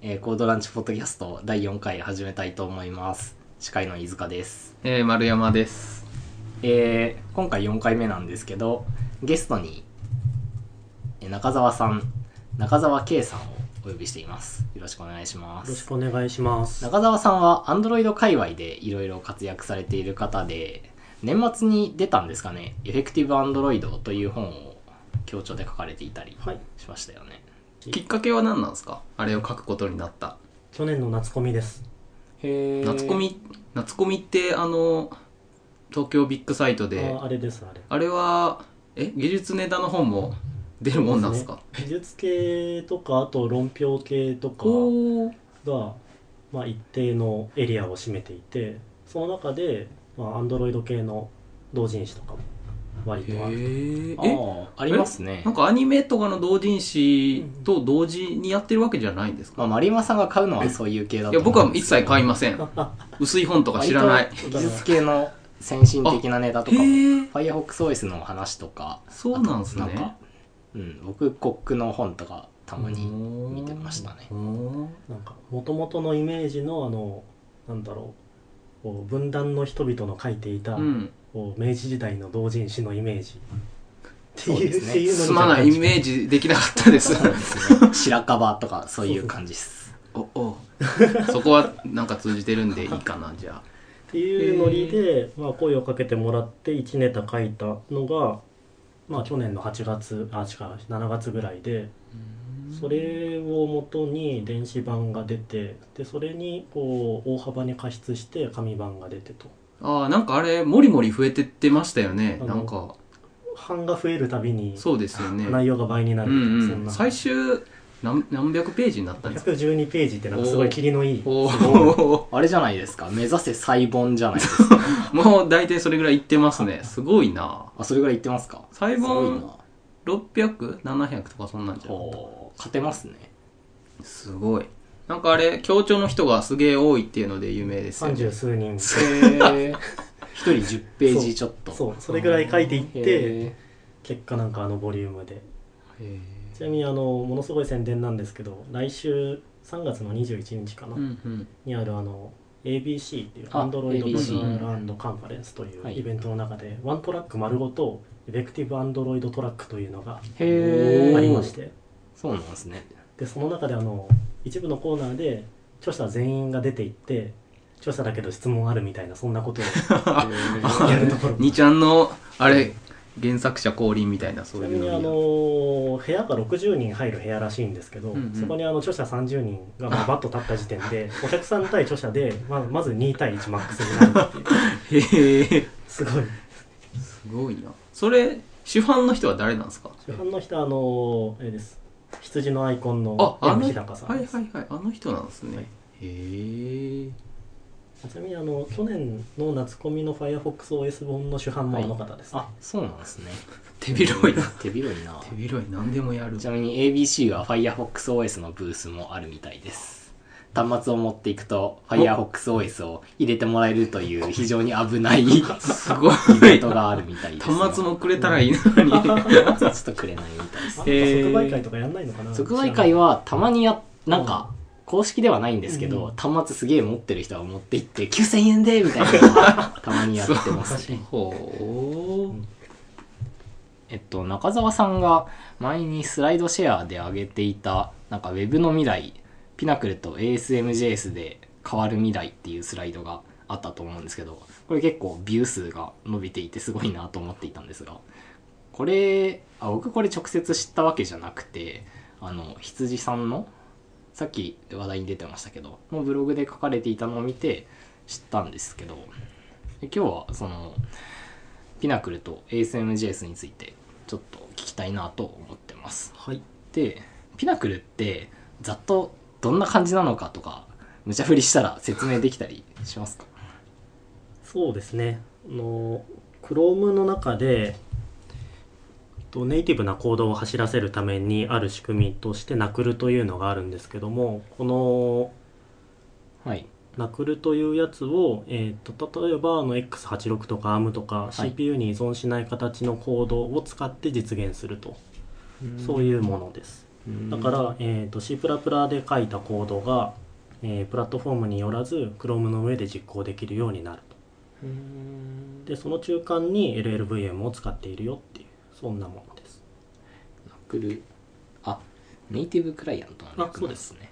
えーコードランチポッドキャスト第4回始めたいと思います。司会の飯塚です。えー、丸山です。えー今回4回目なんですけど、ゲストに、えー中澤さん、中澤圭さんをお呼びしています。よろしくお願いしまよろしす。くお願いします。中澤さんは Android 界隈でいろいろ活躍されている方で、年末に出たんですかね、エフェクティブ Android という本を強調で書かれていたりはい。しましたよね。きっかけは何なんですか？あれを書くことになった。去年の夏コミです。へー夏コミ、夏コミってあの、東京ビッグサイトで、ああれです、あれ。あれは、え、技術ネタの本も出るもんなんですか技術系とか、あと論評系とかおー。が、まあ、一定のエリアを占めていて、その中で、まあ、アンドロイド系の同人誌とかも割へとあ。ありますねなん。かアニメとかの同人誌と同時にやってるわけじゃないんですか、まあ、マリマさんが買うのはそういう系だといや、僕は一切買いまません。薄い本とか知らない。技術系の先進的なネタとかも、へー FirefoxOS の話とか、そうなんすねか、うん、僕、コックの本とかたまに見てましたねなんか、もともとのイメージの、あの、なんだろう、こう分断の人々の書いていた、うん。こう明治時代の同人誌のイメージ。っていう、っていうのにすまない、イメージできなかったです。そうですね。白樺とか、そういう感じです。おおそこはなんか通じてるんでいいかなじゃあっていうノリで、まあ、声をかけてもらって1ネタ書いたのが、まあ、去年の8月あ違う7月ぐらいでそれをもとに電子版が出てでそれにこう大幅に加筆して紙版が出てとああなんかあれもりもり増えてってましたよね。あのなんか。版が増えるたびにそうですよね。内容が倍になるうんみたいな、そんな。うん最終何何百ページになったんですか？112ページってなんかすごい切りのいいおお あれじゃないですか。目指せ細本じゃないですか。もう大体それぐらいいってますね。すごいな。あ、それぐらい言ってますか？細すごい本な。600700とかそんなんじゃなかっほう、勝てますね。たすごいなんかあれ協調の人がすげえ多いっていうので有名ですよ三ね十数人へー。一人10ページちょっと。そうそれぐらい書いていってへ結果なんかあのボリュームで。ちなみにあのものすごい宣伝なんですけど来週3月の21日かな、うんうん。にあるあの ABC っていうあ Android ABC ランドカンファレンスといはいうイベントの中でワントラック丸ごとエフェクティブ Android トラックというのがありまして。そうなんですね。でその中であの一部のコーナーで著者全員が出ていって著者だけど質問あるみたいなそんなことを やるところ2ちゃんのあれ原作者降臨みたいなそういうのちなみにあの部屋が60人入る部屋らしいんですけど、うんうん。そこにあの著者30人がまあバッと立った時点で お客さん対著者でままず2対1マックスになるっていう。へえ。すごい。すごいな。それ主犯の人は誰なんですか？主犯の人はあのあれです羊のアイコンのああ M の日高さんです、はいはいはいあの人なんですね、はい。へえちなみにあの去年の夏コミの FirefoxOS 本の主犯もあの方です、ね。あ、そうなんですね。手広いな。手広いな。手広い何でもやる。ちなみに ABC は FirefoxOS のブースもあるみたいです。端末を持っていくと FirefoxOS を入れてもらえるという非常に危ないイすごい。ベントがあるみたいです、ね。端末もくれたらいいのに、端末ちょっとくれないみたいです。あ。へー。即売会とかやんないのかな？即売会はたまにや、なんか、公式ではないんですけど、端末すげえ持ってる人が持って行って9000円でみたいなのがたまにやってますね。ほう。えっと、中澤さんが前にスライドシェアで上げていた、なんか Web の未来、ピナクルと ASMJS で変わる未来っていうスライドがあったと思うんですけど、これ結構ビュー数が伸びていてすごいなと思っていたんですが、これ、あ僕これ直接知ったわけじゃなくて、あの、羊さんの、さっき話題に出てましたけど、のブログで書かれていたのを見て知ったんですけど、で今日はその、ピナクルと ASMJS についてちょっと聞きたいなと思ってます。はいで、ピナクルってざっとどんな感じなのかとか、無茶振りしたら説明できたりしますか？そうですね。あの Chrome の中でとネイティブなコードを走らせるためにある仕組みとしてナクルというのがあるんですけどもこのはい。ナクルというやつを、えー、と例えばあの X86 とか ARM とかはい。CPU に依存しない形のコードを使って実現すると、そういうものです。うん。だから、えー、と C++ で書いたコードが、えープラットフォームによらず Chrome の上で実行できるようになると。うん。でその中間に LLVM を使っているよっていうそんなものです。ナクルあネイティブクライアントの略あそうですね。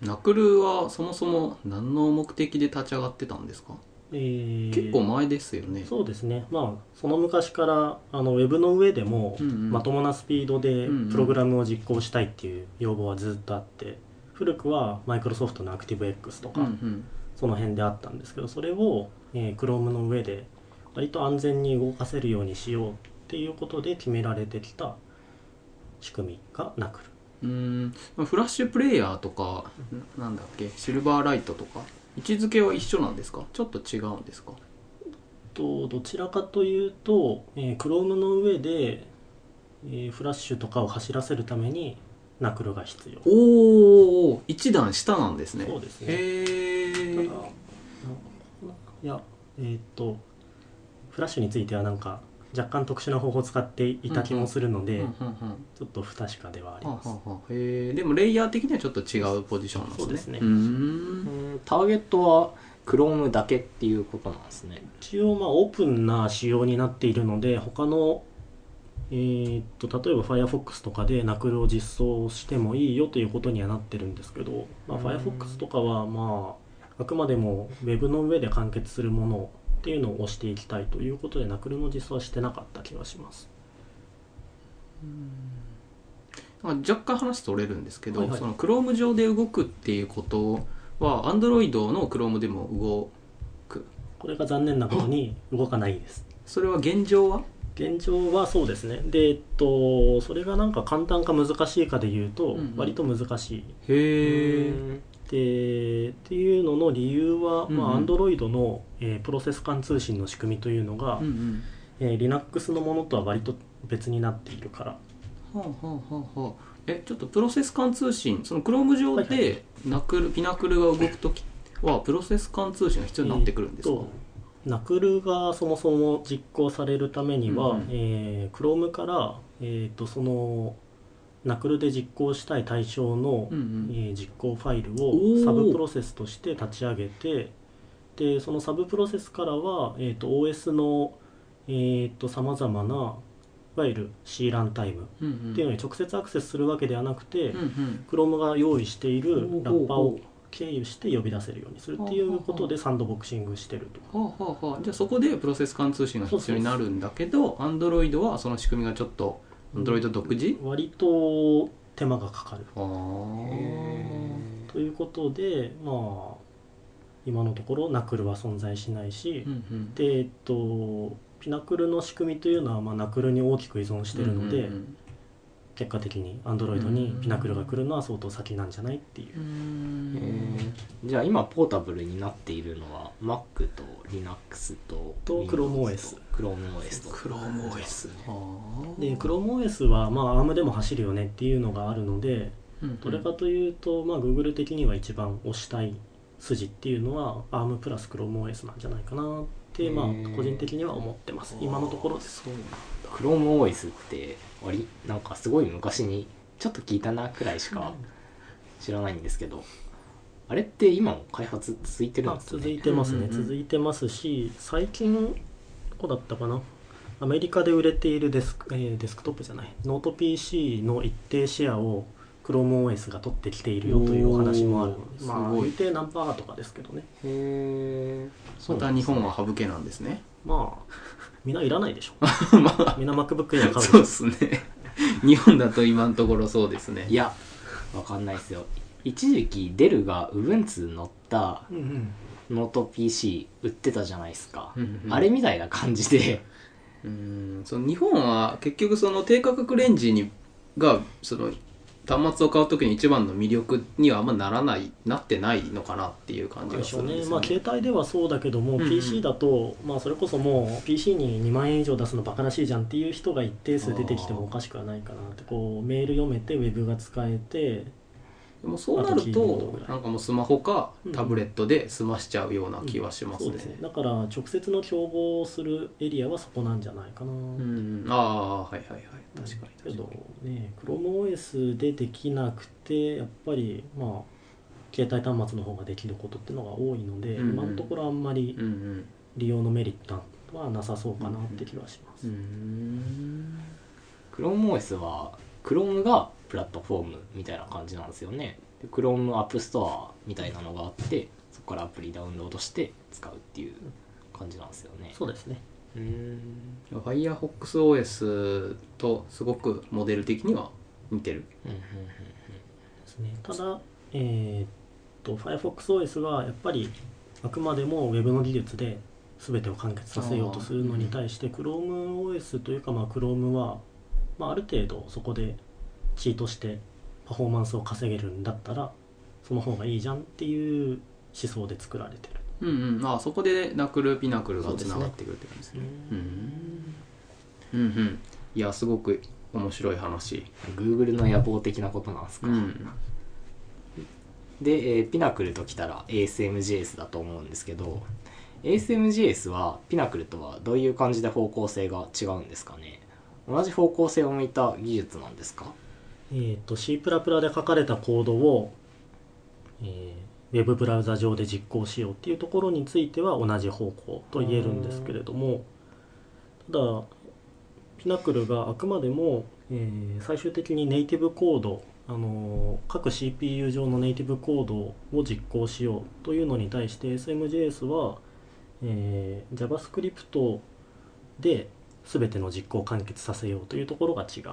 ナクルはそもそも何の目的で立ち上がってたんですか、えー結構前ですよね。そうですね。まあその昔からあのウェブの上でも、うんうん。まともなスピードでうんうん。プログラムを実行したいっていう要望はずっとあって古くはマイクロソフトの ActiveX とか、うんうん。その辺であったんですけどそれを、えー Chrome の上で割と安全に動かせるようにしようっていうことで決められてきた仕組みがナクル。うーんフラッシュプレイヤーとかななんだっけ？シルバーライトとか？位置づけは一緒なんですか？ちょっと違うんですか？とどちらかというと、えー Chrome の上で、えーフラッシュとかを走らせるためにナクルが必要。おお一段下なんですね。そうですね。へえいやえーっとフラッシュについてはなんか若干特殊な方法を使っていた気もするので、ちょっと不確かではあります、はははへえ。でもレイヤー的にはちょっと違うポジションなんですね。そうですね。うーん。うんターゲットは Chrome だけっていうことなんですね。一応まあオープンな仕様になっているので他のえーっと例えば Firefox とかでナクルを実装してもいいよということにはなってるんですけど、まあ、うん Firefox とかはまああくまでも Web の上で完結するものっていうのを押していきたいということでナクルの実装はしてなかった気がします。なん。か若干話それるんですけど、はいはい。その Chrome 上で動くっていうことは Android の Chrome でも動く。これが残念なことに動かないです。それは現状は？現状はそうですね。でえっとそれがなんか簡単か難しいかで言うとうんうん。割と難しい、へえでっていうのの理由は、まあ、うんうん Android の、えープロセス間通信の仕組みというのが、うんうん。えー Linux のものとは割と別になっているから。はあはあはあはあ。えちょっとプロセス間通信その Chrome 上はいはでナクル、ピナクルが動くときはプロセス間通信が必要になってくるんですか、えーとナクルがそもそも実行されるためには、うんうん。えー Chrome から、えー、とそのナクルで実行したい対象の、うんうん。えー実行ファイルをサブプロセスとして立ち上げてでそのサブプロセスからは、えー、と OS のさまざまないわゆる C ランタイムうんうん。っていうのに直接アクセスするわけではなくて、うんうん。Chrome が用意しているラッパーを経由して呼び出せるようにするっていうことでサンドボクシングしてると。はあはあはあ、じゃあそこでプロセス間通信が必要になるんだけど Android はその仕組みがちょっと Android 独自、割と手間がかかる。ということでまあ今のところナクルは存在しないし、うんうん。でえっとピナクルの仕組みというのは、まあ、ナクルに大きく依存してるので、うんうん結果的に Android にピナクルが来るのは相当先なんじゃないっていう。う、ん。えー。じゃあ今ポータブルになっているのは Mac と Linux とと ChromeOS と ChromeOS と ChromeOS あで ChromeOS は、まあ、ARM でも走るよねっていうのがあるのでーどれかというと、まあ、Google 的には一番推したい筋っていうのは ARM プラス ChromeOS なんじゃないかなって、まあ個人的には思ってます。今のところです。ChromeOS って割なんかすごい昔にちょっと聞いたなくらいしか知らないんですけどあれって今も開発続いてるんあですね？続いてますね、うんうんうん。続いてますし最近どこだったかな？アメリカで売れているデスク,、えーデスクトップじゃない。ノート PC の一定シェアを ChromeOS が取ってきているよというお話もある。のでまあすごい。一定何パーとかですけどね。へえまた日本は省けなんですね。まあみんないらないでしょ。みんな MacBook Air 買うでしょ。そうですね。日本だと今のところそうですね。いや。わかんないですよ。一時期 Dell が Ubuntu 乗ったうんうん。ノート PC 売ってたじゃないですか、うんうん。あれみたいな感じで。うん。その日本は結局その低価格レンジにがその端末を買う時に一番の魅力にはあんまならないなってないのかなっていう感じがするんですよね。まあ携帯ではそうだけども、うん。うん PC だと、まあ、それこそもう PC に2万円以上出すのバカらしいじゃんっていう人が一定数出てきてもおかしくはないかなってこうメール読めてウェブが使えてでもそうなるあとなんかもうスマホかうん。タブレットで済ましちゃうような気はしますね。そうですね。だから直接の競合をするエリアはそこなんじゃないかな、うん。ああはいはいはい。確かにけど確かに。ね ChromeOS でできなくてやっぱりまあ携帯端末の方ができることっていうのが多いので、うんうん。今のところあんまりうんうん。利用のメリットはなさそうかなって気はします、うーん ChromeOS は Chrome がプラットフォームみたいな感じなんですよね。で Chrome App Store みたいなのがあってそこからアプリダウンロードして使うっていう感じなんですよね。そうですね。うーん FirefoxOS とすごくモデル的には似てる。うんうんですね。ただえーっと FirefoxOS はやっぱりあくまでも Web の技術で全てを完結させようとするのに対して ChromeOS というかまあ Chrome は、まあ、ある程度そこでチートしてパフォーマンスを稼げるんだったらその方がいいじゃんっていう思想で作られてる。うんうん。あそこでナクルピナクルがつながってくるって感じですね。ううんうん。うんいやすごく面白い話。Google の野望的なことなんですか、うん。で、えーピナクルときたら ASMJS だと思うんですけど ASMJS はピナクルとはどういう感じで方向性が違うんですかね？同じ方向性を向いた技術なんですか？えー、と C++ で書かれたコードを、えーウェブブラウザ上で実行しようっていうところについては同じ方向と言えるんですけれどもただピナクルがあくまでも、えー最終的にネイティブコード、あのー各 CPU 上のネイティブコードを実行しようというのに対して SMJS は、えー JavaScript で全ての実行を完結させようというところが違うと。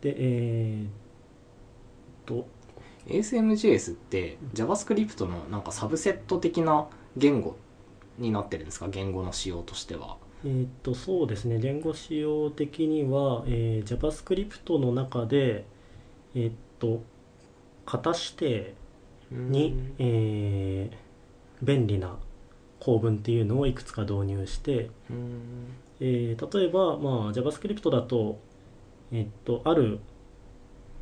でえーっと。ASMJS って JavaScript のなんかサブセット的な言語になってるんですか？言語の仕様としては。えーっとそうですね。言語仕様的には、えー JavaScript の中でえーっと型指定に、えー便利な構文っていうのをいくつか導入して、うん。えー例えば、まあ、JavaScript だと,、えーっとある、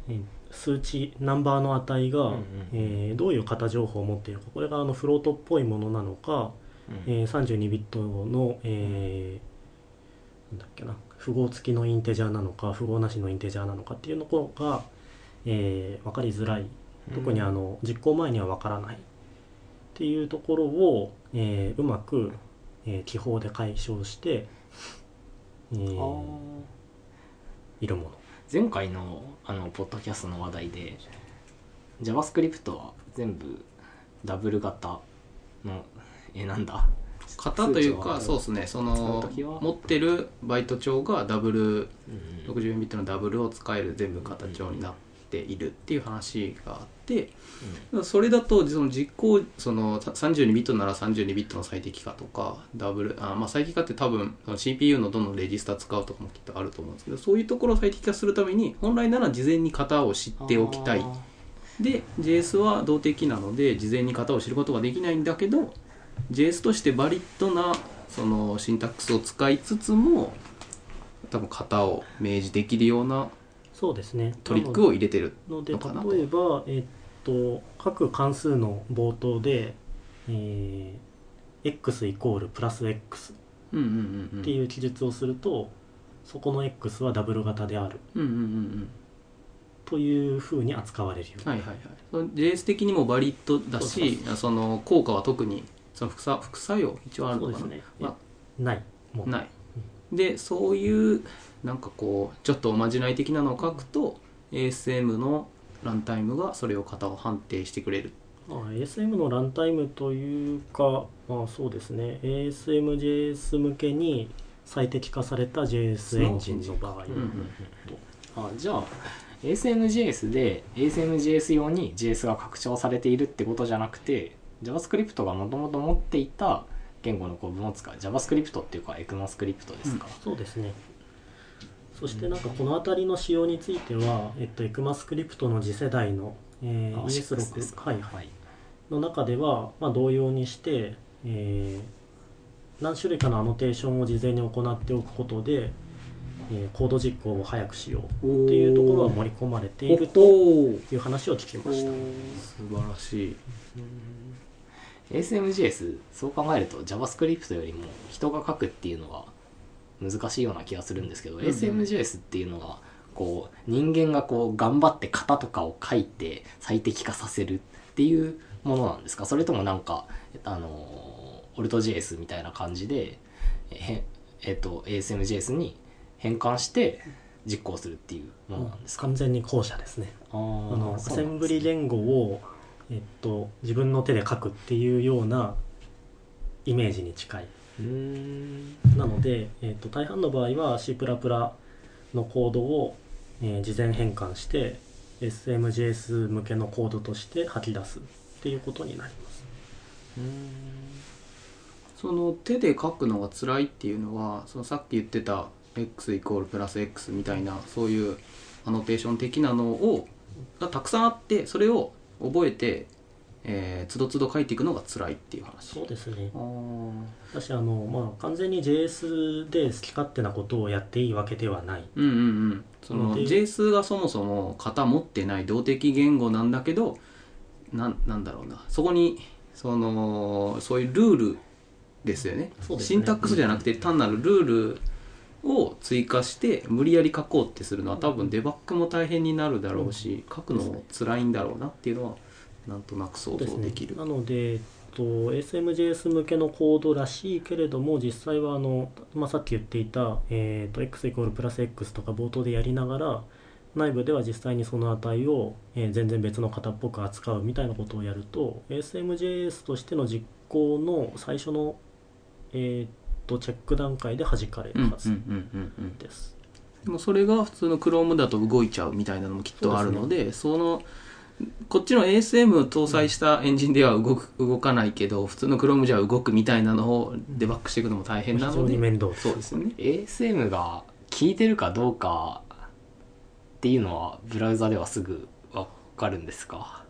えー数値ナンバーの値が、うんうんえーどういう型情報を持っているか。これがあのフロートっぽいものなのか、うん。えー32ビットの、えーなんだっけな。符号付きのインテジャーなのか符号なしのインテジャーなのかっていうのが、えー分かりづらい。特にあの実行前には分からないっていうところを、えーうまく、えー記法で解消して、えー前回のあのポッドキャストの話題で JavaScript は全部ダブル型のえなんだ？型というかそうですね。その持ってるバイト帳がダブルうん。うん64ビットのダブルを使える全部型帳になっているっていう話があってそれだとその実行そのさ32ビットなら32ビットの最適化とかダブルあ、まあ、最適化って多分その CPU のどのレジスタ使うとかもきっとあると思うんですけどそういうところを最適化するために本来なら事前に型を知っておきたい。あで JS は動的なので事前に型を知ることができないんだけど JS としてバリッドなそのシンタックスを使いつつも多分型を明示できるようなそうですね。トリックを入れてるので例えば、えっと各関数の冒頭で、えー x イコールプラス x っていう記述をすると、そこの x はダブル型である。うんうんうんうんというふうに扱われるように。はいはいはい。その JS 的にもバリッドだしその効果は特にその副作副作用一応あるのかな、ね。まない。もあ、ないでそういうなんかこうちょっとおまじない的なのを書くと ASM のランタイムがそれを型を判定してくれる。まあ、ASM のランタイムというか、まあ、そうですね。ASMJS 向けに最適化された JS エンジンの場合、うんうんあじゃあ ASMJS で ASMJS 用に JS が拡張されているってことじゃなくて JavaScript がもともと持っていた言語の構文を使う。JavaScript っていうか ECMAScript ですか、そうですね。そしてなんかこの辺りの仕様については、えっと、ECMAScript の次世代の、えーあ6です ES6、か。はいはい、の中では、まあ、同様にして、えー何種類かのアノテーションを事前に行っておくことで、えーコード実行を早くしようっていうところは盛り込まれているという話を聞きました。素晴らしい ASMJS そう考えると JavaScript よりも人が書くっていうのが難しいような気がするんですけど、んうん。ASMJS っていうのがこう人間がこう頑張って型とかを書いて最適化させるっていうものなんですか？それともなんかあの AltJS みたいな感じでええっと ASMJS に変換して実行するっていうものなんですか、完全に後者ですね。あのアセンブリ言語を、えっと、自分の手で書くっていうようなイメージに近い。なので、えっと、大半の場合は C++ のコードを、えー事前変換して SMJS 向けのコードとして吐き出すっていうことになります。その手で書くのが辛いっていうのはそのさっき言ってた x イコールプラス x みたいなそういうアノテーション的なのをがたくさんあってそれを覚えて、えー、つどつど書いていくのが辛いっていう話。そうですね。私あの、まあ、完全に JS で好き勝手なことをやっていいわけではない。うんうんうん。そので JS がそもそも型持ってない動的言語なんだけどなんなんだろうな。そこにそのそういうルールですよね。ね。シンタックスじゃなくて単なるルールを追加して無理やり書こうってするのは多分デバッグも大変になるだろうし書くのも辛いんだろうなっていうのはなんとなく想像できる。なので、えっと、SMJS 向けのコードらしいけれども実際はあの、まあ、さっき言っていた、えっと x イコールプラス x とか冒頭でやりながら内部では実際にその値を、えー全然別の型っぽく扱うみたいなことをやると SMJS としての実行の最初の、えっとチェック段階で弾かれうんうんるはずうんうんうんです。でもそれが普通の Chrome だと動いちゃうみたいなのもきっとあるのでそのこっちの ASM を搭載したエンジンでは動く動かないけど普通の Chrome じゃ動くみたいなのをデバッグしていくのも大変な非常のでに面倒ですそうですよね ASM が効いてるかどうかっていうのはブラウザではすぐ分かるんですか？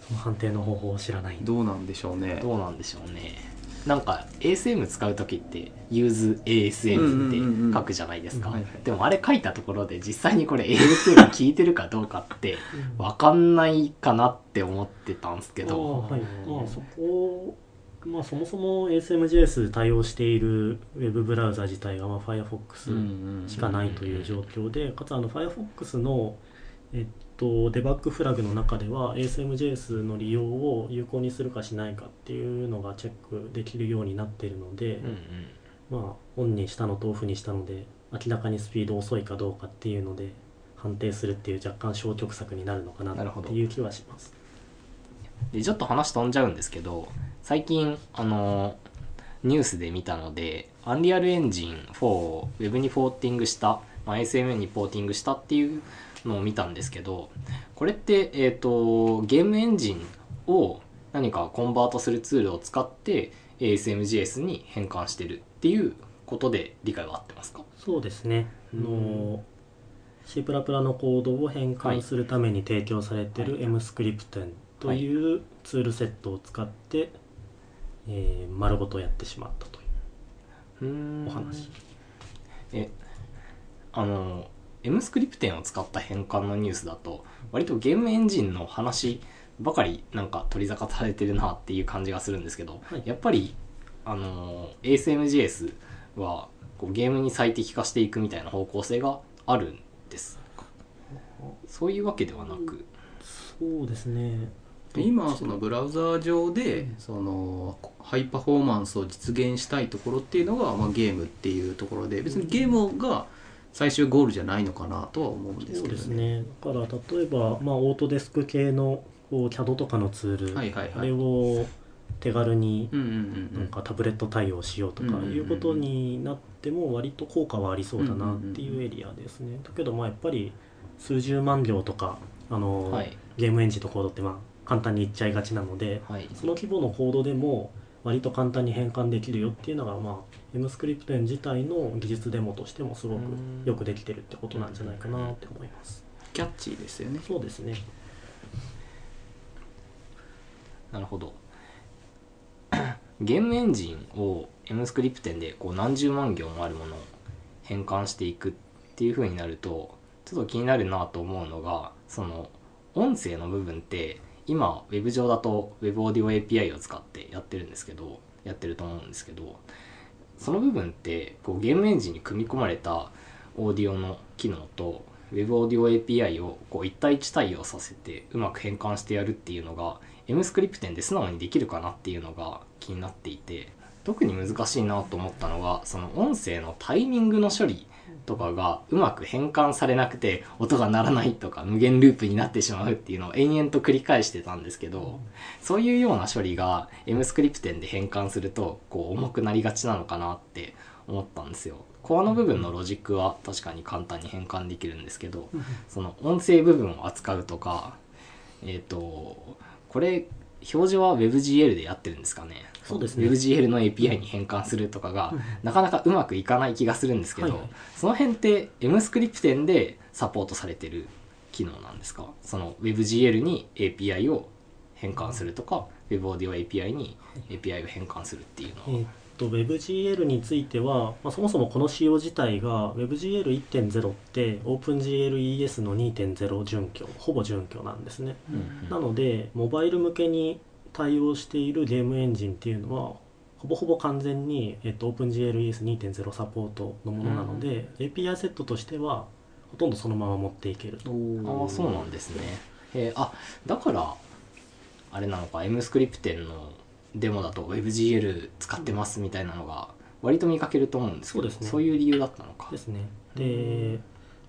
その判定の方法を知らない。どうなんでしょうね。どうなんでしょうねなんか ASM 使う時って use ASM って書くじゃないですか。でもあれ書いたところで実際にこれ ASM が効いてるかどうかって分かんないかなって思ってたんですけあどーはい、まあそこまあそもそも ASMJS 対応しているウェブブラウザ自体がまあ Firefox しかないという状況で、かつあの Firefox のえっとデバッグフラグの中では ASMJS の利用を有効にするかしないかっていうのがチェックできるようになっているので、うんうんまあオンにしたのとオフにしたので明らかにスピード遅いかどうかっていうので判定するっていう若干消極策になるのかななるほどっていう気はします。でちょっと話飛んじゃうんですけど最近あのニュースで見たのでアンリアルエンジン4を Web にポーティングした、まあ、ASM にポーティングしたっていうのを見たんですけどこれって、えー、とゲームエンジンを何かコンバートするツールを使って ASMJS に変換してるっていうことで理解は合ってますか？そうですね。あの C++ のコードを変換するために提供されているはい MScripten というツールセットを使って、えー丸ごとやってしまったというお話。えあの M スクリプテンを使った変換のニュースだと割とゲームエンジンの話ばかりなんか取り沙汰されてるなっていう感じがするんですけど、はい。やっぱりあの ASMJS はこうゲームに最適化していくみたいな方向性があるんです。かそういうわけではなく、そうですね。今そのブラウザ上でそのハイパフォーマンスを実現したいところっていうのが、まあ、ゲームっていうところで別にゲームが最終ゴールじゃないのかなとは思うんですそうけどですね。だから例えば、まあ、オートデスク系のこう CAD とかのツール、はいはいはい。あれを手軽になんかタブレット対応しようとかいうことになっても割と効果はありそうだなっていうエリアですね。だけどまあやっぱり数十万行とかあの、はい。ゲームエンジンとコードってまあ簡単に言っちゃいがちなのではい。その規模のコードでも割と簡単に変換できるよっていうのがまあ M スクリプト自体の技術デモとしてもすごくうんよくできてるってことなんじゃないかなって思います。キャッチーですよねそうですね。なるほどゲームエンジンを M スクリプテンでこう何十万行もあるものを変換していくっていう風になるとちょっと気になるなと思うのがその音声の部分って今ウェブ上だと Web オーディオ API を使ってやってるんですけどやってると思うんですけどその部分ってこうゲームエンジンに組み込まれたオーディオの機能と Web オーディオ API をこう1対1対応させてうまく変換してやるっていうのが MScript で素直にできるかなっていうのが気になっていて特に難しいなと思ったのがその音声のタイミングの処理とかがうまく変換されなくて音が鳴らないとか無限ループになってしまうっていうのを延々と繰り返してたんですけどそういうような処理が MScript で変換するとこう重くなりがちなのかなって思ったんですよ。コアの部分のロジックは確かに簡単に変換できるんですけどその音声部分を扱うとかえっ、とこれ表示は WebGL でやってるんですかねそうですね。WebGL の API に変換するとかがなかなかうまくいかない気がするんですけど、はいはい。その辺って MScript でサポートされてる機能なんですか？その WebGL に API を変換するとか WebAudio API に API を変換するっていうのは、えーっと WebGL については、まあ、そもそもこの仕様自体が WebGL1.0 って OpenGLES の2.0準拠ほぼ準拠なんですね、うん。なのでモバイル向けに対応しているゲームエンジンっていうのはほぼほぼ完全に、えっと、OpenGLES2.0 サポートのものなので、API セットとしてはほとんどそのまま持っていけると。ああそうなんですね。えーあだからあれなのか MScript のデモだと WebGL 使ってますみたいなのが割と見かけると思うんですけどそうですね。いう理由だったのか。ですね。で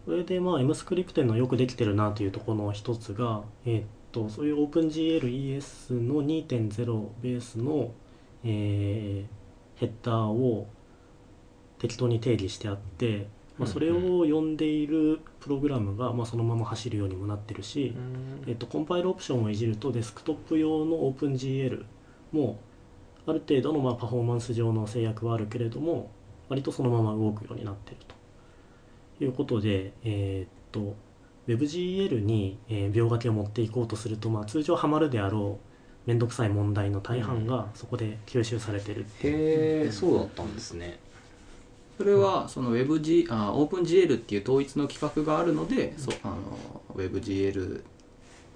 それでまあ MScript のよくできてるなというところの一つが、えっとそういう OpenGLES の2.0ベースの、えーヘッダーを適当に定義してあって、まあ、それを読んでいるプログラムが、まあ、そのまま走るようにもなってるし、えっと、コンパイルオプションをいじるとデスクトップ用の OpenGL もある程度のまあパフォーマンス上の制約はあるけれども割とそのまま動くようになっているということで、えーっと WebGL に、えー描画機を持っていこうとすると、まあ、通常ハマるであろう面倒くさい問題の大半がそこで吸収されてるっていう。へえそうだったんですね。それはその WebG あ OpenGL っていう統一の規格があるので、そうあの WebGL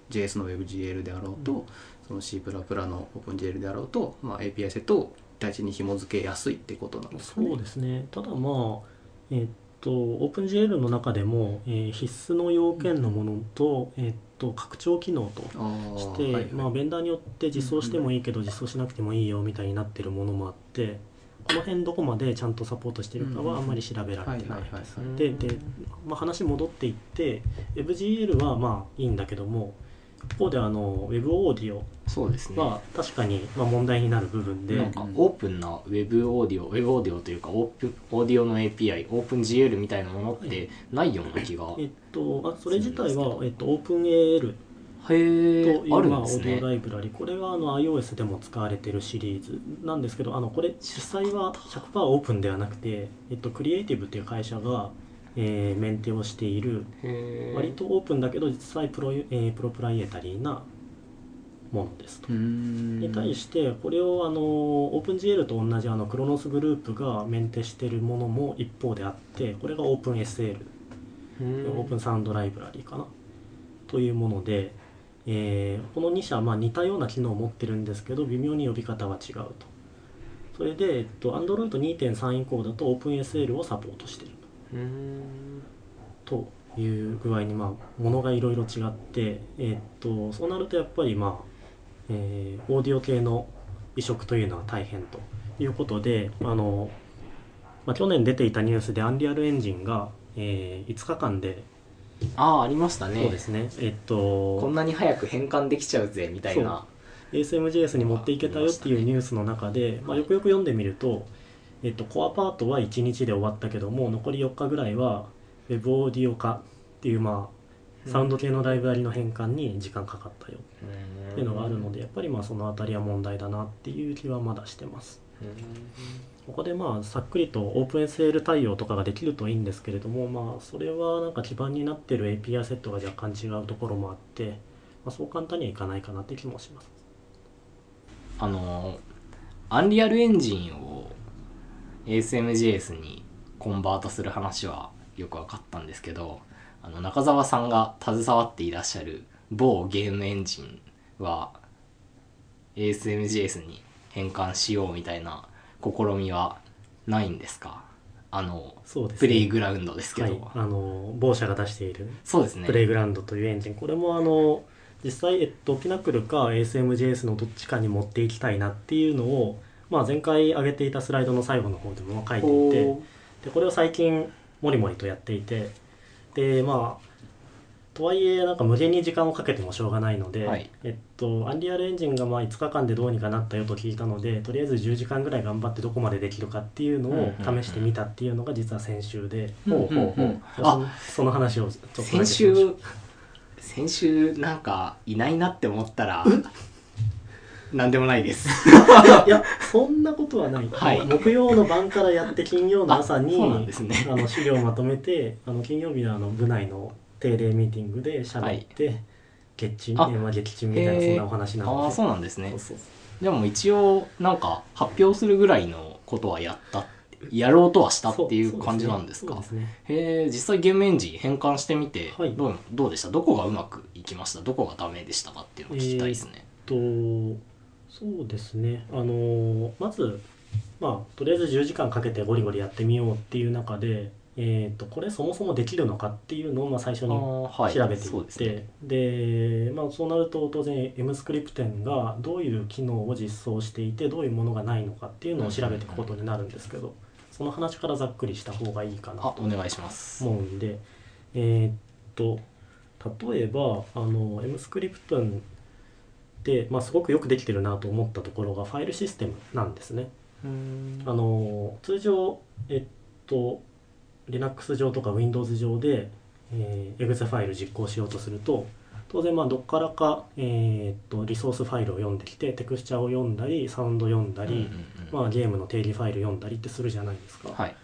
JS の WebGL であろうと、その C++ の OpenGL であろうと、まあ、API セットを大事に紐付けやすいってことなんですかね。そうですね。ただまあえーっと OpenGL の中でも、えー必須の要件のものと,、えーっと拡張機能として、はいはい。まあ、ベンダーによって実装してもいいけど実装しなくてもいいよみたいになってるものもあってこの辺どこまでちゃんとサポートしてるかはあんまり調べられてないですでで、まあ、話戻っていって WebGL はまあいいんだけども一方であの Web オーディオそうですね。は確かにまあ問題になる部分で、なんかオープンな Web オーディオ Web オーディオというかオープンオーディオの API オープン GL みたいなものってないような気が。えっと、あそれ自体は、えっと、OpenAL とへいう、えあるまあ、オーディオライブラリ。これがあの iOS でも使われてるシリーズ。なんですけどあのこれ実際は100%オープンではなくて、えっと、クリエイティブっていう会社が、えーメンテをしている。割とオープンだけど実際プロ,、えープロプライエタリーなものですと。に対してこれをあの OpenGL と同じあのクロノスグループがメンテしてるものも一方であってこれが OpenSL うん。オープンサウンドライブラリーかな。というもので、えーこの2社、まあ、似たような機能を持ってるんですけど微妙に呼び方は違うと。それで、えっと、Android 2.3以降だと OpenSL をサポートしてるうんという具合に、まあ、ものがいろいろ違って、えっとそうなるとやっぱり、まあえーオーディオ系の移植というのは大変ということであの、まあ、去年出ていたニュースでアンリアルエンジンが、えー5日間でああありましたね。そうですね。えっとこんなに早く変換できちゃうぜみたいな。ASMJS に持っていけたよっていうニュースの中で、まあ、よくよく読んでみると、えっと、コアパートは1日で終わったけども残り4日ぐらいは Web オーディオ化っていう、まあ、サウンド系のライブラリの変換に時間かかったよ。っていうのがあるのでやっぱりまあその辺りは問題だなっていう気はまだしてます。ここでまあさっくりと OpenSL 対応とかができるといいんですけれどもまあそれはなんか基盤になってる API セットが若干違うところもあって、まあ、そう簡単にはいかないかなって気もします。あのアンリアルエンジンを ASMJS にコンバートする話はよく分かったんですけどあの中澤さんが携わっていらっしゃる某ゲームエンジンは ASMJS に変換しようみたいな試みはないんですか？あのそうですね。プレイグラウンドですけど、はい、あの某社が出しているそうですね。プレイグラウンドというエンジン、これもあの実際、えっと、ピナクルか ASMJS のどっちかに持っていきたいなっていうのを、まあ、前回上げていたスライドの最後の方でも書いていてでこれを最近もりもりとやっていてでまあとはいえなんか無限に時間をかけてもしょうがないので、はい。えっと、アンリアルエンジンがまあ5日間でどうにかなったよと聞いたのでとりあえず10時間ぐらい頑張ってどこまでできるかっていうのを試してみたっていうのが実は先週で、ほうほうほう。そあのその話をちょっと先週先週なんかいないなって思ったらなんでもないです。いやそんなことはない、はい。木曜の晩からやって金曜の朝にあそうなんですね。あの資料をまとめてあの金曜日のあの部内の定例ミーティングで喋って、月賃あえーまあ、撃沈みたいなそんなお話なので。ああそうなんですね。そうそうでも一応なんか発表するぐらいのことはやったやろうとはしたっていう感じなんですか？ですね。へえ実際ゲームエンジン変換してみてはい。どう,、どうでした？どこがうまくいきました？どこがダメでしたかっていうのを聞きたいですね、とそうですね。あのまずまあとりあえず10時間かけてゴリゴリやってみようっていう中でえー、とこれそもそもできるのかっていうのをまあ最初あに調べていって、ですね。でまあ、そうなると当然 M スクリプテンがどういう機能を実装していてどういうものがないのかっていうのを調べていくことになるんですけどその話からざっくりした方がいいかなとあお願いします。思うんでえーっと例えばあの M スクリプトンで、まあ、すごくよくできてるなと思ったところがファイルシステムなんですね。あの通常えっと Linux 上とか Windows 上で、えー、exe ファイル実行しようとすると当然まあどっからか、えーっとリソースファイルを読んできてテクスチャーを読んだりサウンド読んだり、うんうんうんまあ、ゲームの定義ファイル読んだりってするじゃないですか。はい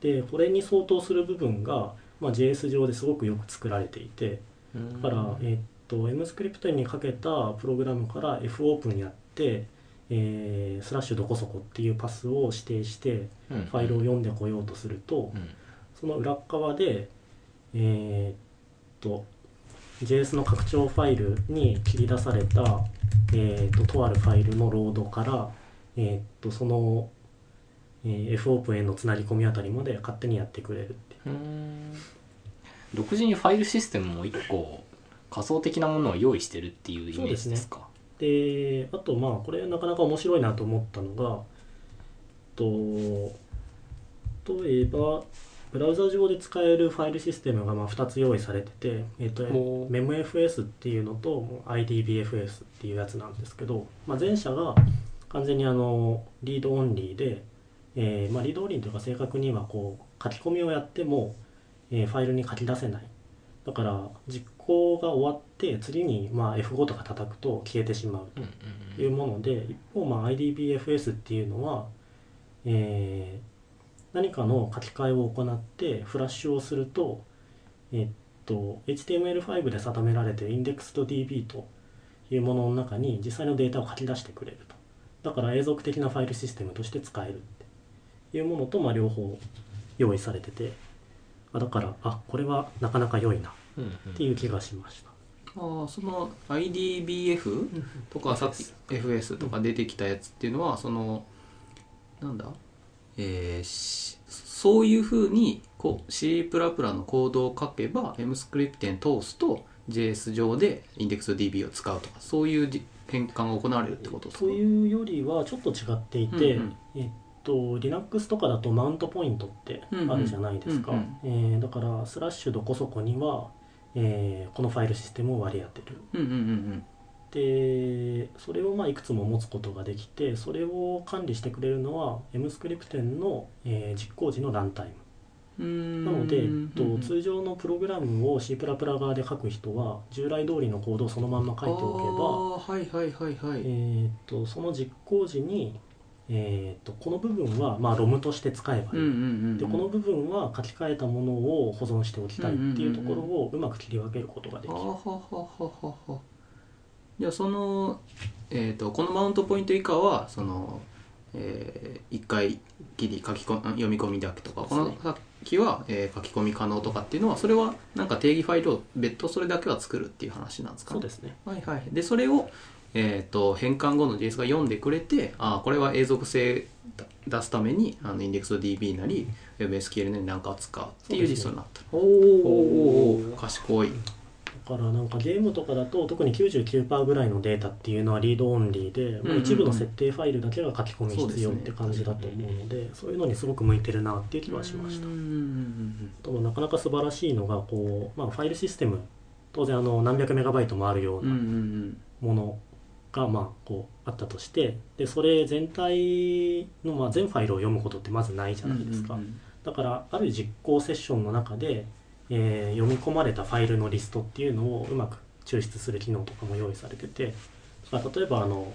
でこれに相当する部分が、まあ、JS 上ですごくよく作られていてだから、えーっと M スクリプトにかけたプログラムから F オープンやって、えースラッシュどこそこっていうパスを指定してフファイルを読んでこようとすると、うん。その裏っ側でえーっと JS の拡張ファイルに切り出された、えーっととあるファイルのロードから、えーっとその、えー F オープンへのつなぎ込みあたりまで勝手にやってくれるっていう。うん。独自にファイルシステムも一個仮想的なものを用意してるっていうイメージですか？であとまあこれなかなか面白いなと思ったのがと例えばブラウザ上で使えるファイルシステムがまあ2つ用意されてて、えっとほう MEMFS っていうのと IDBFS っていうやつなんですけど、まあ、前者が完全にあのリードオンリーで、えーまあ、リードオンリーというか正確にはこう書き込みをやっても、えーファイルに書き出せないだから実行が終わって次にまあ F5 とか叩くと消えてしまうというもので一方まあ IDBFS っていうのは、えー何かの書き換えを行ってフラッシュをするとえっと HTML5 で定められて index.db というものの中に実際のデータを書き出してくれると。だから永続的なファイルシステムとして使えるって。いうものとまあ両方用意されてて。あだからあこれはなかなか良いなっていう気がしました。ああその IDBF とかさっき FS とか出てきたやつっていうのはそのなんだ？えーしそういうふうにこう C++ のコードを書けば M スクリプトに通すと JS 上で IndexDB を使うとかそういうじ変換が行われるってことですか？というよりはちょっと違っていて、うんうん。えっと Linux とかだとマウントポイントってあるじゃないですか、うんうん。えーだからスラッシュどこそこには、えーこのファイルシステムを割り当てる。うんうんうんでそれをまあいくつも持つことができてそれを管理してくれるのは M スクリプテンの、えー実行時のランタイム。うんうん。なので、えっとうんうん通常のプログラムを C++ 側で書く人は従来通りのコードをそのまんま書いておけばはいはいはいはい、えーっとその実行時に、えーっとこの部分は、まあ、ロムとして使えばいい、うんうんうんうん。でこの部分は書き換えたものを保存しておきたいっていうところをうまく切り分けることができる、はははははは。じゃあその、えー、とこのマウントポイント以下はその、えー、1回きり書き込読み込みだけとかこのそうですさきは、えー書き込み可能とかっていうのはそれはなんか定義ファイルを別途それだけは作るっていう話なんですかね。そうですね。はいはい、でそれを、えー、と変換後の JS が読んでくれてああこれは永続性出すためにあのインデックス DB なり WebSQL なりなんかを使うっていうリストになってる、おーおーおー賢いだからなんかゲームとかだと特に99%ぐらいのデータっていうのはリードオンリーで、まあうんうんうん一部の設定ファイルだけが書き込み必要って感じだと思うのでそういうのにすごく向いてるなっていう気はしましたうんうんとなかなか素晴らしいのがこう、まあ、ファイルシステム当然あの何百メガバイトもあるよううんうんうなんものがまあこうあったとしてでそれ全体のまあ全ファイルを読むことってまずないじゃないですか、うんうんだからある実行セッションの中で、えー読み込まれたファイルのリストっていうのをうまく抽出する機能とかも用意されててだから例えばあの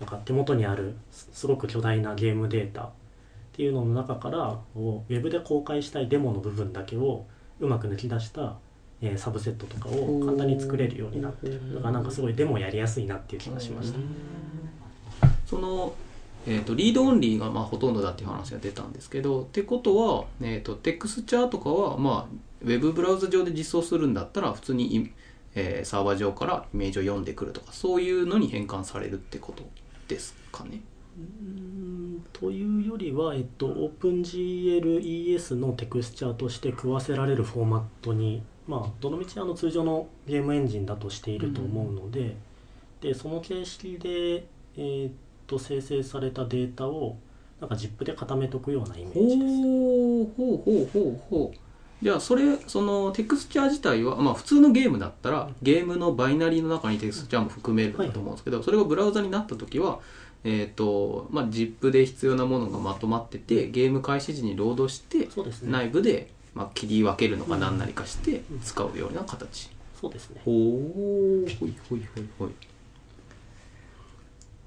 なんか手元にあるすすごく巨大なゲームデータっていうのの中からウェブで公開したいデモの部分だけをうまく抜き出した、えーサブセットとかを簡単に作れるようになってるだからなんかすごいデモやりやすいなっていう気がしました。その、えー、とリードオンリーがまあほとんどだっていう話が出たんですけどってことは、えー、とテクスチャーとかは、まあ、ウェブブラウザ上で実装するんだったら普通にイ、えーサーバー上からイメージを読んでくるとかそういうのに変換されるってことですかね。うーんというよりは、えっと、OpenGLES のテクスチャーとして食わせられるフォーマットに、まあ、どのみちあの通常のゲームエンジンだとしていると思うので,、でその形式で、えーっと生成されたデータをなんか ZIP で固めとくようなイメージです。ほうほうほうほうほう。じゃあそれそのテクスチャー自体は、まあ、普通のゲームだったらゲームのバイナリーの中にテクスチャーも含めると思うんですけど、それがブラウザになった時はえーとまあ、ZIP で必要なものがまとまっててゲーム開始時にロードして内部で、まあ、切り分けるのか何なりかして使うような形、そうですね。ほうほいほいほいほい。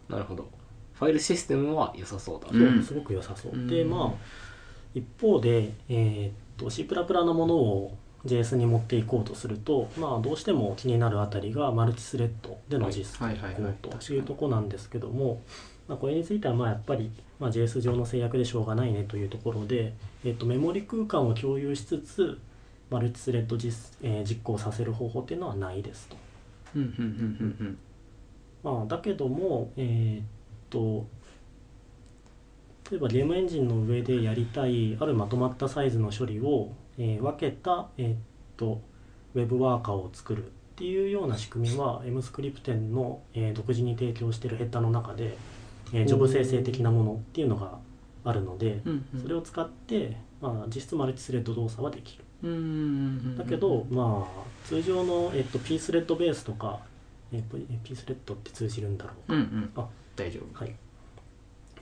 なるほど。ファイルシステムは良さそうだ、うん。すごく良さそう、うん。でまあ一方で、えーっと C++ のものを JS に持っていこうとすると、まあ、どうしても気になるあたりがマルチスレッドでの実はい。はいはいはい。行確かにというところなんですけども、まあ、これについてはまあやっぱり、まあ、JS 上の制約でしょうがないねというところで、えーっとメモリ空間を共有しつつマルチスレッド実,、えー実行させる方法っていうのはないですと。まあ、だけども、えーっと例えばゲームエンジンの上でやりたいあるまとまったサイズの処理を、えー分けた、えーっとウェブワーカーを作るっていうような仕組みは MScript の、えー独自に提供しているヘッダーの中で、えージョブ生成的なものっていうのがあるのでうんうん。うんそれを使って、まあ、実質マルチスレッド動作はできる。だけど、まあ、通常の、えっと、P スレッドベースとか、えっと P スレッドって通じるんだろうか。うんうん。あ大丈夫。はい、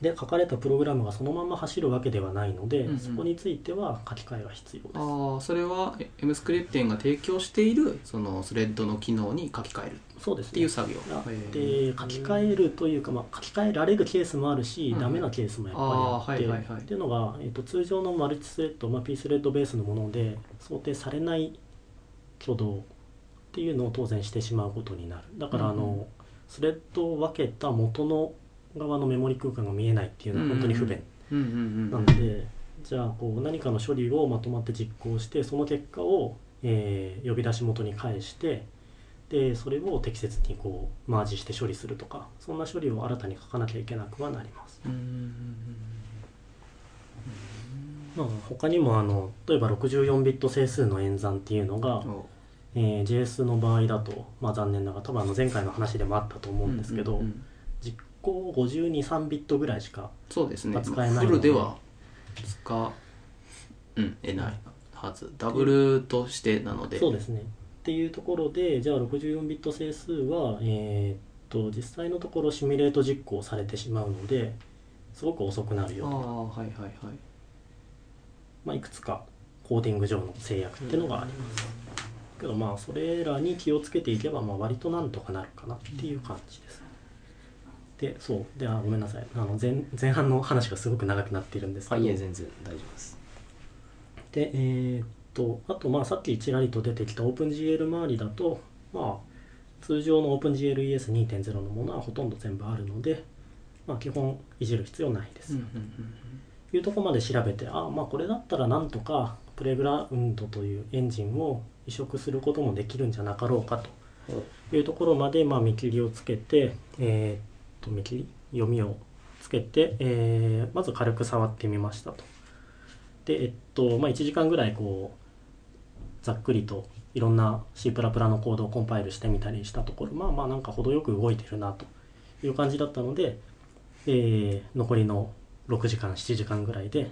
で書かれたプログラムがそのまま走るわけではないので、うんうん。そこについては書き換えが必要です。ああそれは M スクリプテンが提供しているそのスレッドの機能に書き換える。っそうですね。ていう作業。でー。書き換えるというか、まあ、書き換えられるケースもあるし、うんダメなケースもやっぱりあって、はいはいはいっていうのが、えっと通常のマルチスレッド、まあ、P スレッドベースのもので想定されない挙動っていうのを当然してしまうことになる。だからあの、うん。うスレッドを分けた元の側のメモリ空間が見えないっていうのは本当に不便なので、じゃあこう何かの処理をまとまって実行してその結果を、えー呼び出し元に返してでそれを適切にこうマージして処理するとかそんな処理を新たに書かなきゃいけなくはなります。まあ、他にもあの例えば64ビット整数の演算っていうのが、えー JS の場合だと、まあ、残念ながら多分あの前回の話でもあったと思うんですけど、うんうんうん実行523ビットぐらいしかそうですね。まあ使えないフルでは使うんえないはず。ダブルとしてなので。そうですね。っていうところでじゃあ64ビット整数は、えーっと実際のところシミュレート実行されてしまうのですごく遅くなるあよと、あはいはいはい。まあ、いくつかコーディング上の制約っていうのがあります、けどまあそれらに気をつけていけばまあ割となんとかなるかなっていう感じです、でそう。であごめんなさい。あの前前半の話がすごく長くなっているんですけあどいえ全然大丈夫です。でえーっとあとまあさっきちらりと出てきた OpenGL 周りだとまあ通常の OpenGLES2.0 のものはほとんど全部あるのでまあ基本いじる必要ないです、うんうんいうところまで調べてあまあこれだったらなんとかプレグラウンドというエンジンを移植することもできるんじゃなかろうかというところまで、まあ、見切りをつけて、えー、と見切り読みをつけて、えーまず軽く触ってみましたと。でえっとまあ、1時間ぐらいこうざっくりといろんな C++ のコードをコンパイルしてみたりしたところまあまあなんか程よく動いてるなという感じだったので、えー残りの6時間7時間ぐらいで、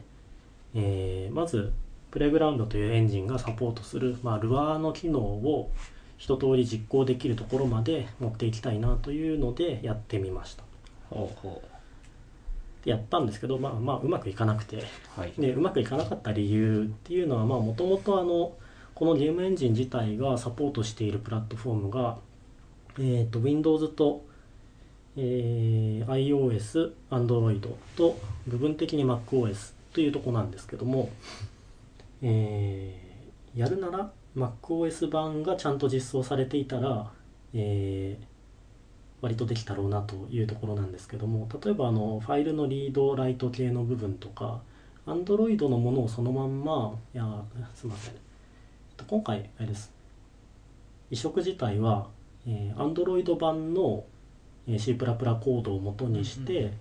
えーまずプレグラウンドというエンジンがサポートする、まあ、ルアーの機能を一通り実行できるところまで持っていきたいなというのでやってみました。やったんですけどまあまあうまくいかなくて。うはい。でうまくいかなかった理由っていうのはもともとあのこのゲームエンジン自体がサポートしているプラットフォームが、えー、と Windows と、えー iOS、Android と部分的に MacOS というとこなんですけども、えーやるなら MacOS 版がちゃんと実装されていたら、えー割とできたろうなというところなんですけども例えばあのファイルのリードライト系の部分とか Android のものをそのまんまいやすみません。えっと今回あれです。移植自体は、えー Android 版のえー C++ コードを元にして、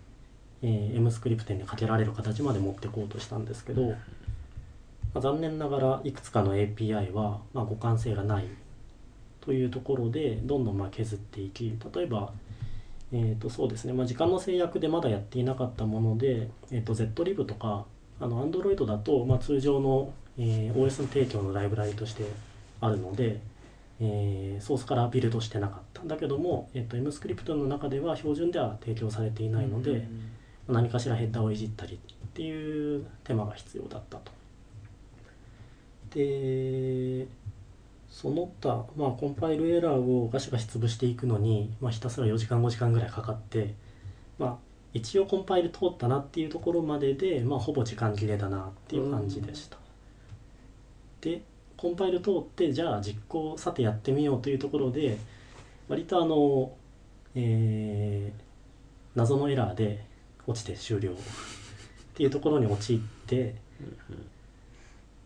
えー M スクリプトにかけられる形まで持っていこうとしたんですけど、まあ残念ながらいくつかの API は、まあ、互換性がないというところでどんどんまあ削っていき例えば、えー、とそうですね、まあ、時間の制約でまだやっていなかったもので、えー、と ZLib とかあの Android だと、まあ、通常の、えー OS の提供のライブラリとしてあるので、えーソースからビルドしてなかっただけども、えー、と M スクリプトの中では標準では提供されていないので、何かしらヘッダーをいじったりっていう手間が必要だったと。でその他、まあ、コンパイルエラーをガシガシ潰していくのに、まあ、ひたすら4時間5時間ぐらいかかって、まあ、一応コンパイル通ったなっていうところまでで、まあ、ほぼ時間切れだなっていう感じでした。でコンパイル通ってじゃあ実行さてやってみようというところで割とあの、えー謎のエラーで落ちて終了っていうところに陥って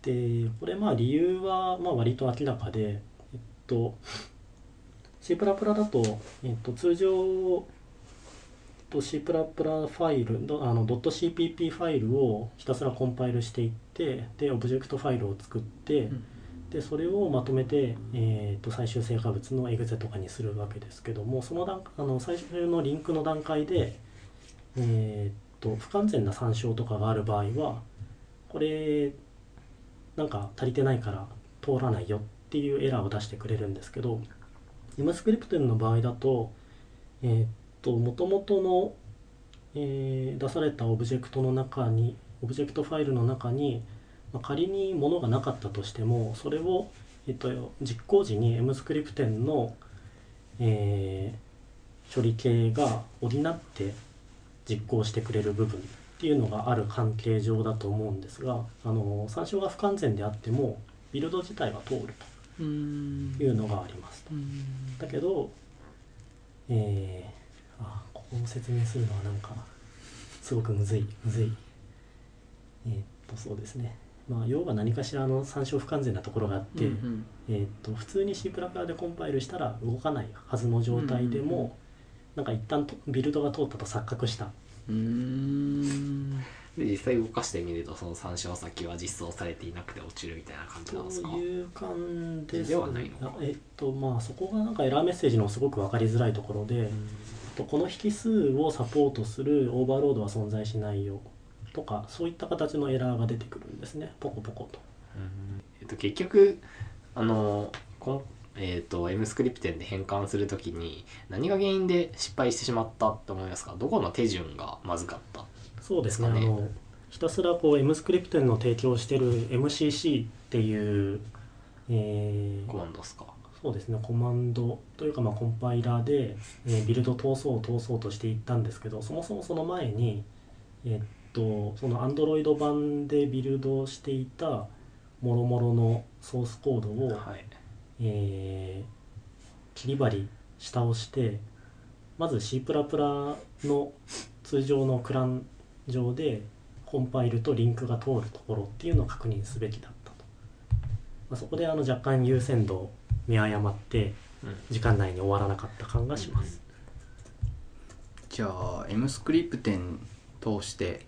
でこれまあ理由はまあ割と明らかでえっと C++ だと、えっと、通常えっと C++ ファイルどあの .cpp ファイルをひたすらコンパイルしていってでオブジェクトファイルを作って、でそれをまとめて、えー、と最終成果物の exe とかにするわけですけどもその段あの最初のリンクの段階で、えー、と不完全な参照とかがある場合はこれなんか足りてないから通らないよっていうエラーを出してくれるんですけど MScript の場合だとえっ、と元々の、えー出されたオブジェクトの中にオブジェクトファイルの中にまあ仮に物がなかったとしてもそれを、えっと、実行時に Emscripten の、えー処理系が補って実行してくれる部分。っていうのがある関係上だと思うんですがあの参照が不完全であってもビルド自体は通るうん。というのがありますと。うんだけど、えー、あここを説明するのはなんかすごくむずいむずい。えーっとそうですね。まあ要は何かしらの参照不完全なところがあって、うんえーっと普通に C++ でコンパイルしたら動かないはずの状態でも、うんうんうん。なんか一旦とビルドが通ったと錯覚したうん。で実際動かしてみるとその参照先は実装されていなくて落ちるみたいな感じなんですか？という感じですではないの？かえっとまあそこがなんかエラーメッセージのすごく分かりづらいところで、とこの引数をサポートするオーバーロードは存在しないよとかそういった形のエラーが出てくるんですね。ポコポコと。えっと、結局あのこんえっと M スクリプトで変換するときに何が原因で失敗してしまったって思いますか？どこの手順がまずかった？そうですね。あのひたすらこう M スクリプトの提供してる MCC っていう、えーコマンドですか？そうですね。コマンドというかまあコンパイラーで、えービルド通そう通そうとしていったんですけどそもそもその前にえっとその Android 版でビルドしていたもろもろのソースコードを、はいえー切り張り下をしてまず C++ の通常のクラン上でコンパイルとリンクが通るところっていうのを確認すべきだったと、まあ、そこであの若干優先度を見誤ってうん。時間内に終わらなかった感がします、じゃあ M スクリプテン通して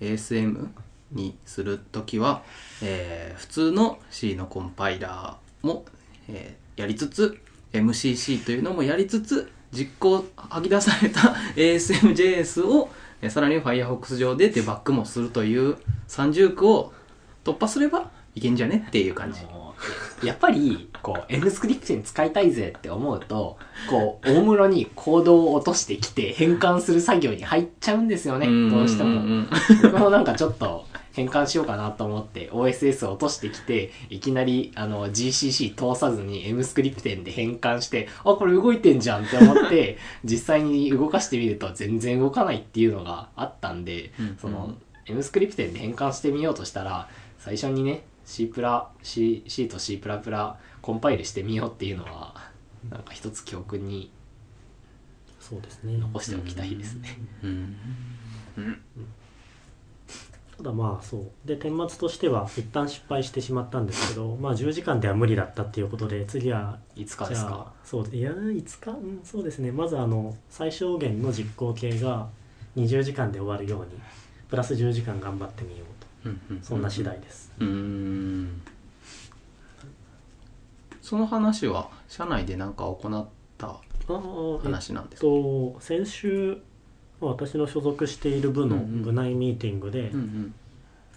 ASM にするときは、えー普通の C のコンパイラーも、えーやりつつ MCC というのもやりつつ実行吐き出された ASMJS を、えーさらに Firefox 上でデバッグもするという三重苦を突破すればいけんじゃねっていう感じ。やっぱり、こう、N スクリプトに使いたいぜって思うと、こう、大室にコードを落としてきて変換する作業に入っちゃうんですよね、どうしても。僕もなんかちょっと変換しようかなと思って OSS を落としてきて、いきなりあの GCC 通さずに M スクリプテンで変換して、あ、これ動いてんじゃんって思って、実際に動かしてみると全然動かないっていうのがあったんで、うんその M スクリプテンで変換してみようとしたら、最初にね、C プラ、C, C と C プラプラコンパイルしてみようっていうのは、なんか一つ教訓にそうですね。残しておきたいですね。うんただまあそう。で顛末としては一旦失敗してしまったんですけどまあ10時間では無理だったっていうことで次はいつかですか？そういやいつか？うんそうですね。まずあの最小限の実行形が20時間で終わるようにプラス10時間頑張ってみようと。うんうんそんな次第です、うーん。その話は社内で何か行った話なんですか、と先週まあ私の所属している部の部内ミーティングで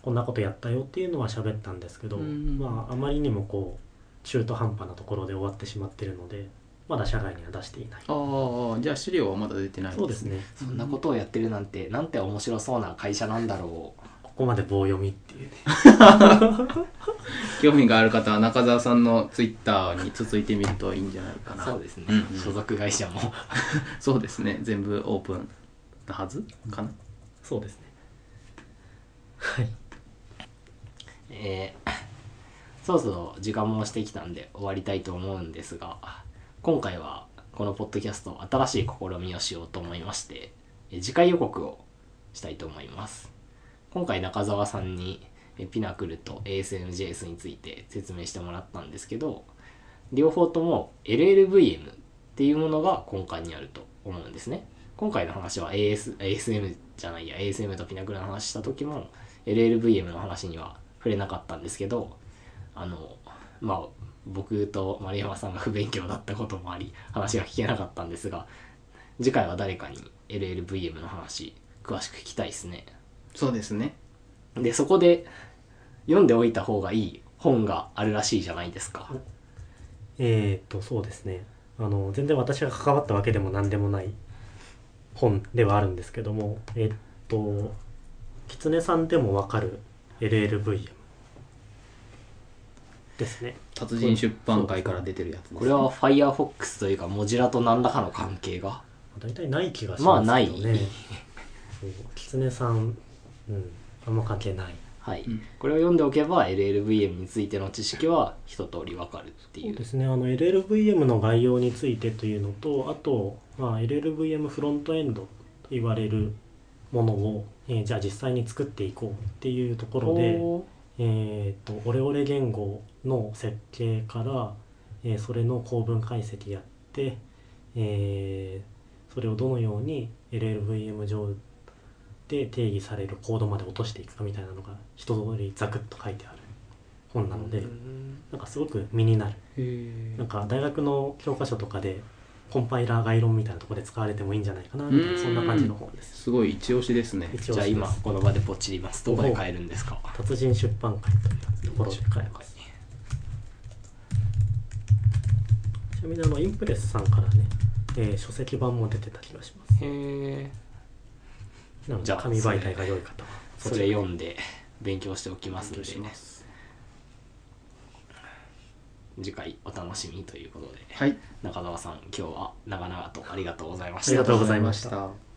こんなことやったよっていうのは喋ったんですけど、うんまああまりにもこう中途半端なところで終わってしまってるのでまだ社外には出していない。ああじゃあ資料はまだ出てないそうですね。そんなことをやってるなんて、なんて面白そうな会社なんだろう。ここまで棒読みっていうね。興味がある方は中澤さんのツイッターに続いてみるといいんじゃないかな。そうですね、うんうん。所属会社も。そうですね。全部オープンなはず？かな、そうですね。はい。えー そろそろ時間もしてきたんで終わりたいと思うんですが今回はこのポッドキャスト新しい試みをしようと思いましてえー次回予告をしたいと思います。今回中澤さんにえーピナクルと ASMJS について説明してもらったんですけど両方とも LLVM っていうものが根幹にあると思うんですね今回の話は AS ASM じゃないや ASM とピナクルの話した時も LLVM の話には触れなかったんですけどあのまあ僕と丸山さんが不勉強だったこともあり話が聞けなかったんですが次回は誰かに LLVM の話詳しく聞きたいですね。そうですね。でそこで読んでおいた方がいい本があるらしいじゃないですか。えー、っとそうですね。あの全然私が関わったわけでも何でもない本ではあるんですけどもえっと狐さんでもわかる LLVM ですね。達人出版会から出てるやつです、ね、これは Firefox というかモジュラと何らかの関係が？大体ない気がしまあますけどね、ない。そう。狐さんうん。あんま関係ないはい、うん。これを読んでおけば LLVM についての知識は一通りわかるっていう。そうですね。あの LLVM の概要についてというのとあと、まあ、LLVM フロントエンドと言われるものを、えーじゃあ実際に作っていこうっていうところで、おえー、とオレオレ言語の設計から、えーそれの構文解析やって、えーそれをどのように LLVM 上で定義されるコードまで落としていくかみたいなのが一通りザクッと書いてある本なので、ーなんかすごく身になる。へなんか大学の教科書とかでコンパイラー概論みたいなところで使われてもいいんじゃないかなみたいなそんな感じの本です。すごい一押しですね。じゃあ今この場でポチります。どこで買えるんですか？達人出版会というところで買えます。ちなみにあのインプレスさんからね、えー書籍版も出てた気がします。へえなゃあで紙媒体が良い方はそれ読んで勉強しておきますんでします次回お楽しみということで。はい。中澤さん今日は長々とありがとうございました。ありがとうございました